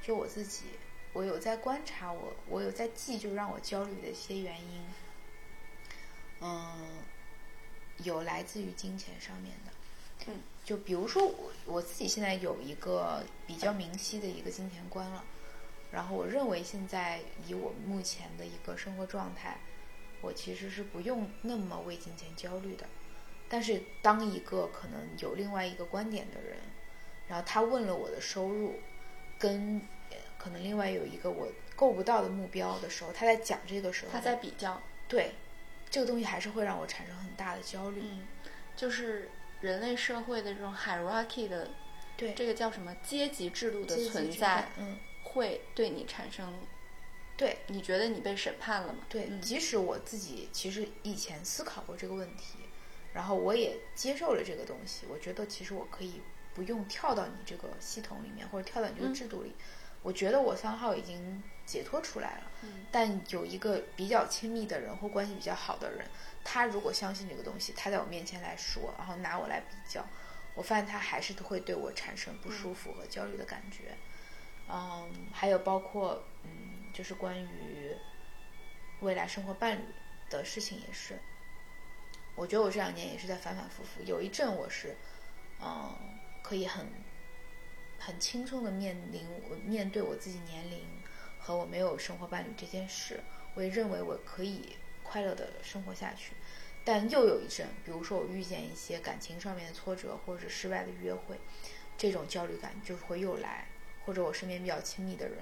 就我自己，我有在观察，我我有在记，就让我焦虑的一些原因，嗯，有来自于金钱上面的。嗯。就比如说我我自己现在有一个比较明晰的一个金钱观了，然后我认为现在以我目前的一个生活状态，我其实是不用那么为金钱焦虑的。但是当一个可能有另外一个观点的人，然后他问了我的收入，跟可能另外有一个我够不到的目标的时候，他在讲这个时候，他在比较，对，这个东西还是会让我产生很大的焦虑。嗯，就是。人类社会的这种 hierarchy 的，对这个叫什么阶级制度的存在，嗯，会对你产生，对，你觉得你被审判了吗？对，即使我自己其实以前思考过这个问题，然后我也接受了这个东西，我觉得其实我可以不用跳到你这个系统里面，或者跳到你这个制度里，我觉得我三号已经解脱出来了。嗯，但有一个比较亲密的人或关系比较好的人。他如果相信这个东西，他在我面前来说，然后拿我来比较，我发现他还是会对我产生不舒服和焦虑的感觉。嗯，嗯还有包括嗯，就是关于未来生活伴侣的事情也是。我觉得我这两年也是在反反复复，有一阵我是嗯，可以很很轻松的面临我面对我自己年龄和我没有生活伴侣这件事，我也认为我可以。快乐的生活下去，但又有一阵，比如说我遇见一些感情上面的挫折，或者是失败的约会，这种焦虑感就会又来。或者我身边比较亲密的人，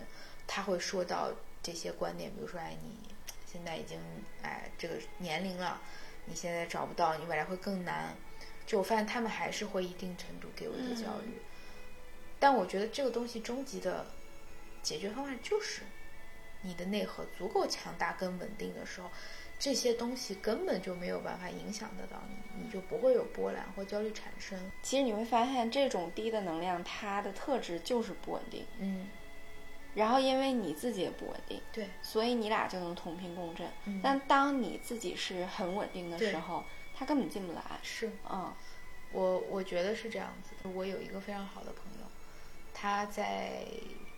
他会说到这些观点，比如说，哎，你现在已经哎这个年龄了，你现在找不到，你未来会更难。就我发现他们还是会一定程度给我一个焦虑。但我觉得这个东西终极的解决方案就是，你的内核足够强大跟稳定的时候。这些东西根本就没有办法影响得到你，你就不会有波澜或焦虑产生。其实你会发现，这种低的能量，它的特质就是不稳定。嗯。然后，因为你自己也不稳定，对，所以你俩就能同频共振。但当你自己是很稳定的时候，他根本进不来。是，嗯，我我觉得是这样子。我有一个非常好的朋友，他在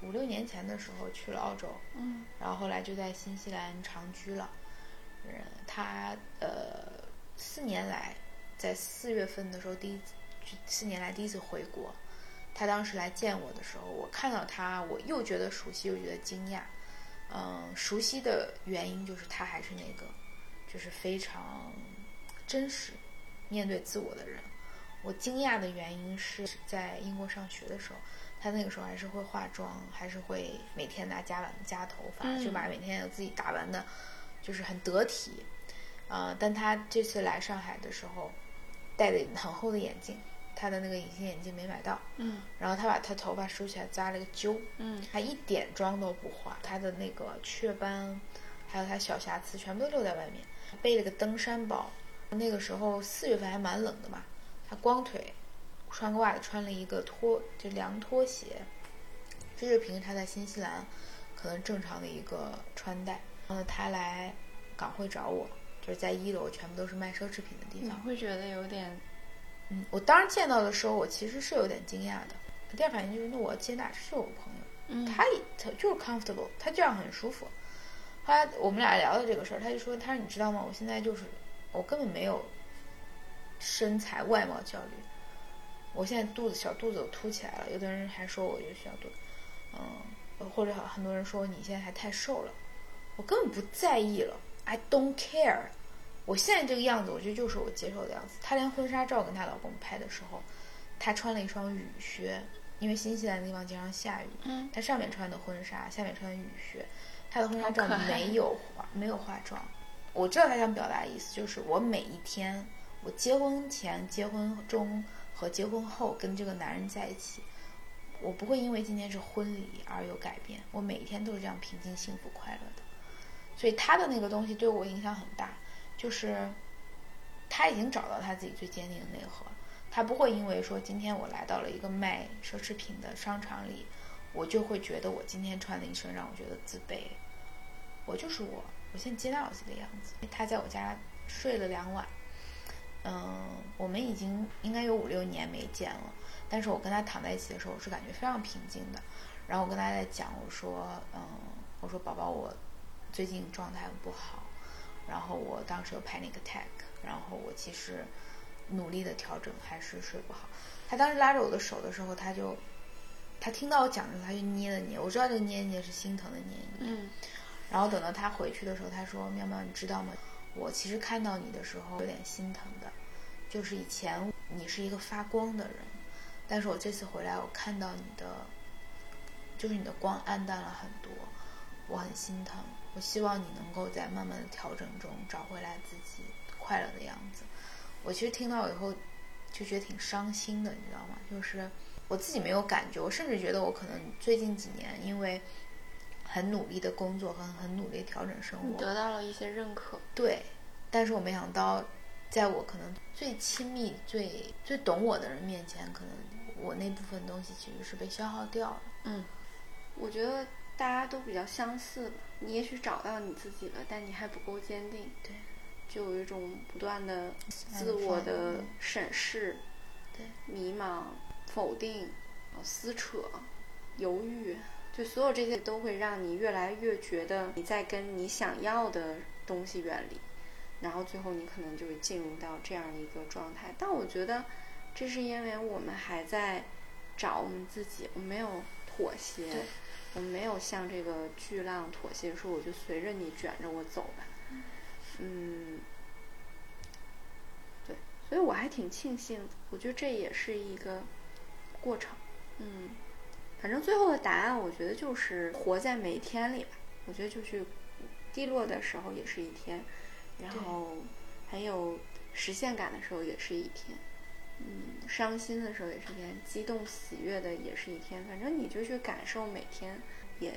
五六年前的时候去了澳洲，嗯，然后后来就在新西兰长居了。他呃四年来，在四月份的时候第一四年来第一次回国，他当时来见我的时候，我看到他，我又觉得熟悉又觉得惊讶。嗯，熟悉的原因就是他还是那个，就是非常真实面对自我的人。我惊讶的原因是在英国上学的时候，他那个时候还是会化妆，还是会每天拿夹板夹头发，就把每天自己打扮的。就是很得体，啊！但他这次来上海的时候，戴的很厚的眼镜，他的那个隐形眼镜没买到，嗯，然后他把他头发梳起来扎了个揪，嗯，他一点妆都不化，他的那个雀斑还有他小瑕疵，全部都露在外面。背了个登山包，那个时候四月份还蛮冷的嘛，他光腿，穿个袜子，穿了一个拖就凉拖鞋，这就是平时他在新西兰可能正常的一个穿戴。然后他来港汇找我，就是在一楼，全部都是卖奢侈品的地你方。会觉得有点嗯，我当时见到的时候，我其实是有点惊讶的。第二反应就是，那我要接纳，这是我朋友。嗯他也他就是 comfortable，他这样很舒服。后来我们俩聊到这个事儿，他就说：“他说你知道吗？我现在就是我根本没有身材外貌焦虑，我现在肚子小肚子都凸起来了。有的人还说我有小肚，嗯，或者很多人说你现在还太瘦了，我根本不在意了，I don't care。我现在这个样子，我觉得就是我接受的样子。她连婚纱照跟她老公拍的时候，她穿了一双雨靴，因为新西兰的地方经常下雨，嗯她上面穿的婚纱，下面穿的雨靴。她的婚纱照没有化，没有化妆。我知道她想表达的意思就是，我每一天，我结婚前、结婚中和结婚后跟这个男人在一起，我不会因为今天是婚礼而有改变。我每一天都是这样平静、幸福、快乐的。所以他的那个东西对我影响很大，就是他已经找到他自己最坚定的内核。他不会因为说今天我来到了一个卖奢侈品的商场里，我就会觉得我今天穿的一身让我觉得自卑。我就是我，我现在接纳我自己的样子。他在我家睡了两晚，嗯，我们已经应该有五六年没见了，但是我跟他躺在一起的时候，我是感觉非常平静的。然后我跟他在讲，我说，嗯，我说宝宝，我最近状态不好，然后我当时有拍那个 tag，然后我其实努力的调整，还是睡不好。他当时拉着我的手的时候，他就他听到我讲的时候，他就捏了捏，我知道这个捏一捏是心疼的捏一捏。嗯然后等到他回去的时候，他说：“喵喵，你知道吗？我其实看到你的时候有点心疼的，就是以前你是一个发光的人，但是我这次回来，我看到你的，就是你的光暗淡了很多，我很心疼。我希望你能够在慢慢的调整中找回来自己快乐的样子。”我其实听到以后就觉得挺伤心的，你知道吗？就是我自己没有感觉，我甚至觉得我可能最近几年因为。很努力的工作和很努力调整生活，得到了一些认可。对，但是我没想到，在我可能最亲密、最最懂我的人面前，可能我那部分东西其实是被消耗掉了。嗯，我觉得大家都比较相似吧。你也许找到你自己了，但你还不够坚定。对，就有一种不断的自我的审视，对，迷茫、否定、撕扯、犹豫。就所有这些都会让你越来越觉得你在跟你想要的东西远离，然后最后你可能就会进入到这样一个状态。但我觉得这是因为我们还在找我们自己，我们没有妥协，我没有向这个巨浪妥协，说我就随着你卷着我走吧。嗯，对，所以我还挺庆幸，我觉得这也是一个过程。嗯。反正最后的答案，我觉得就是活在每一天里吧。我觉得就是低落的时候也是一天，然后很有实现感的时候也是一天，嗯，伤心的时候也是一天，激动喜悦的也是一天。反正你就去感受每天，也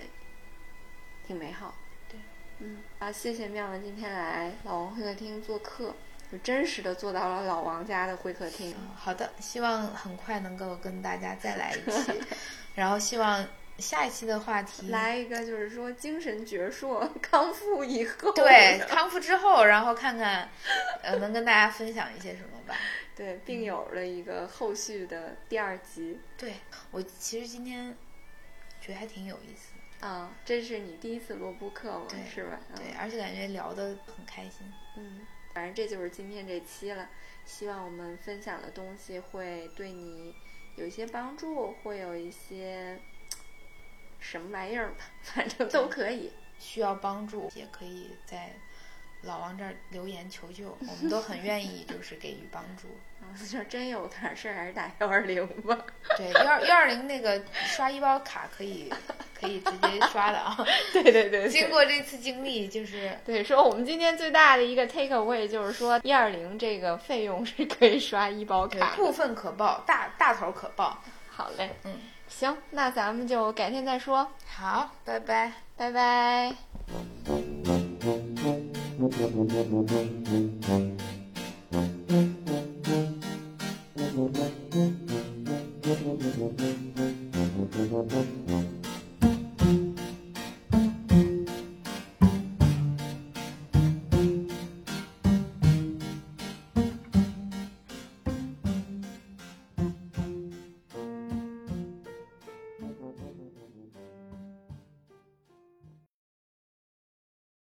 挺美好。对，嗯，啊，谢谢妙文今天来老王会客厅做客，就真实的做到了老王家的会客厅。嗯、好的，希望很快能够跟大家再来一期。然后希望下一期的话题来一个，就是说精神矍铄康复以后，对康复之后，然后看看呃能跟大家分享一些什么吧。对，并有了一个后续的第二集。对我其实今天觉得还挺有意思的啊，这是你第一次录播客吗，是吧？对，而且感觉聊得很开心。嗯，反正这就是今天这期了。希望我们分享的东西会对你。有一些帮助，会有一些什么玩意儿吧，反正都可以。需要帮助也可以在老王这儿留言求救，我们都很愿意，就是给予帮助。啊，要真有点事儿，还是打幺二零吧。对，幺幺二零那个刷医保卡可以 可以直接刷的啊。对对对，经过这次经历，就是对说我们今天最大的一个 take away 就是说，一二零这个费用是可以刷医保卡，部分可报，大大头可报。好嘞，嗯，行，那咱们就改天再说。好，拜拜，拜拜。Thank you.